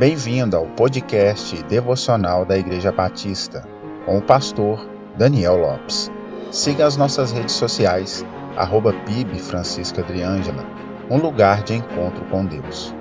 Bem-vindo ao podcast devocional da Igreja Batista, com o pastor Daniel Lopes. Siga as nossas redes sociais, arroba PIB Francisca Adriângela, um lugar de encontro com Deus.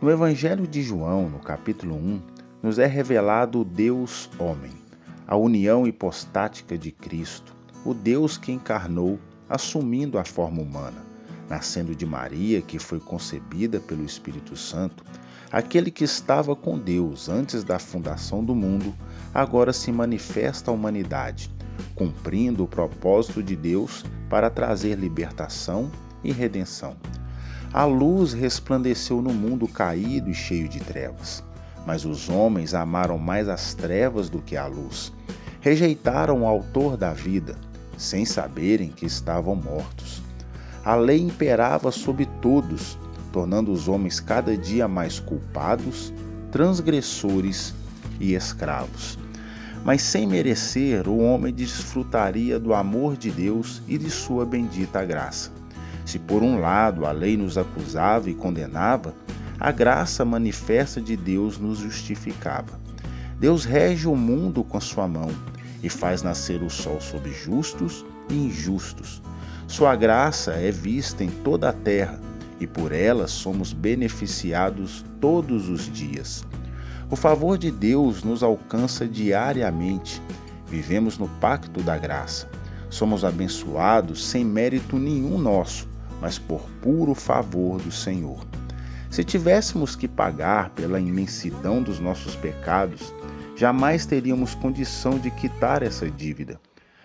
No Evangelho de João, no capítulo 1, nos é revelado Deus homem, a união hipostática de Cristo, o Deus que encarnou, assumindo a forma humana, nascendo de Maria, que foi concebida pelo Espírito Santo, aquele que estava com Deus antes da fundação do mundo, agora se manifesta à humanidade, cumprindo o propósito de Deus para trazer libertação e redenção a luz resplandeceu no mundo caído e cheio de trevas. Mas os homens amaram mais as trevas do que a luz. Rejeitaram o Autor da vida, sem saberem que estavam mortos. A lei imperava sobre todos, tornando os homens cada dia mais culpados, transgressores e escravos. Mas sem merecer, o homem desfrutaria do amor de Deus e de sua bendita graça. Se por um lado a lei nos acusava e condenava, a graça manifesta de Deus nos justificava. Deus rege o mundo com sua mão e faz nascer o sol sobre justos e injustos. Sua graça é vista em toda a terra e por ela somos beneficiados todos os dias. O favor de Deus nos alcança diariamente. Vivemos no pacto da graça. Somos abençoados sem mérito nenhum nosso mas por puro favor do Senhor. Se tivéssemos que pagar pela imensidão dos nossos pecados, jamais teríamos condição de quitar essa dívida.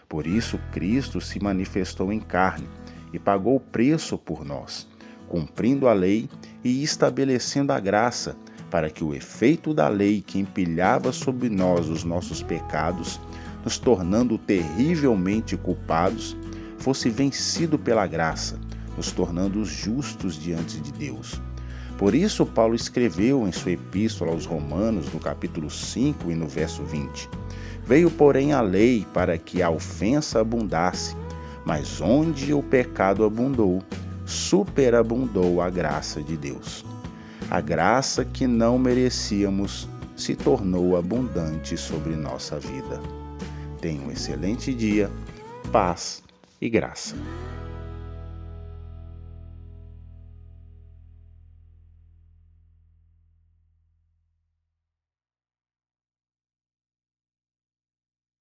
Por isso, Cristo se manifestou em carne e pagou o preço por nós, cumprindo a lei e estabelecendo a graça, para que o efeito da lei que empilhava sobre nós os nossos pecados, nos tornando terrivelmente culpados, fosse vencido pela graça nos tornando justos diante de Deus. Por isso, Paulo escreveu em sua epístola aos Romanos, no capítulo 5 e no verso 20: Veio, porém, a lei para que a ofensa abundasse, mas onde o pecado abundou, superabundou a graça de Deus. A graça que não merecíamos se tornou abundante sobre nossa vida. Tenha um excelente dia, paz e graça.